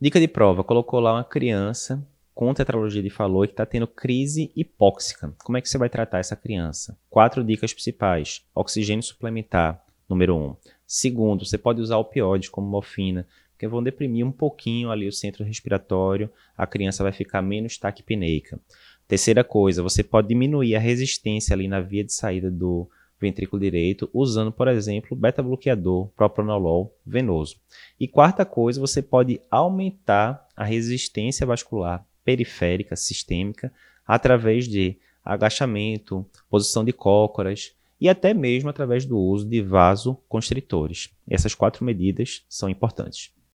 Dica de prova: colocou lá uma criança com tetralogia de Fallot que está tendo crise hipóxica. Como é que você vai tratar essa criança? Quatro dicas principais: oxigênio suplementar, número um. Segundo, você pode usar opioides como morfina, porque vão deprimir um pouquinho ali o centro respiratório, a criança vai ficar menos taquipneica. Terceira coisa, você pode diminuir a resistência ali na via de saída do ventrículo direito, usando, por exemplo, beta-bloqueador, propranolol venoso. E quarta coisa, você pode aumentar a resistência vascular periférica sistêmica através de agachamento, posição de cócoras e até mesmo através do uso de vasoconstritores. Essas quatro medidas são importantes.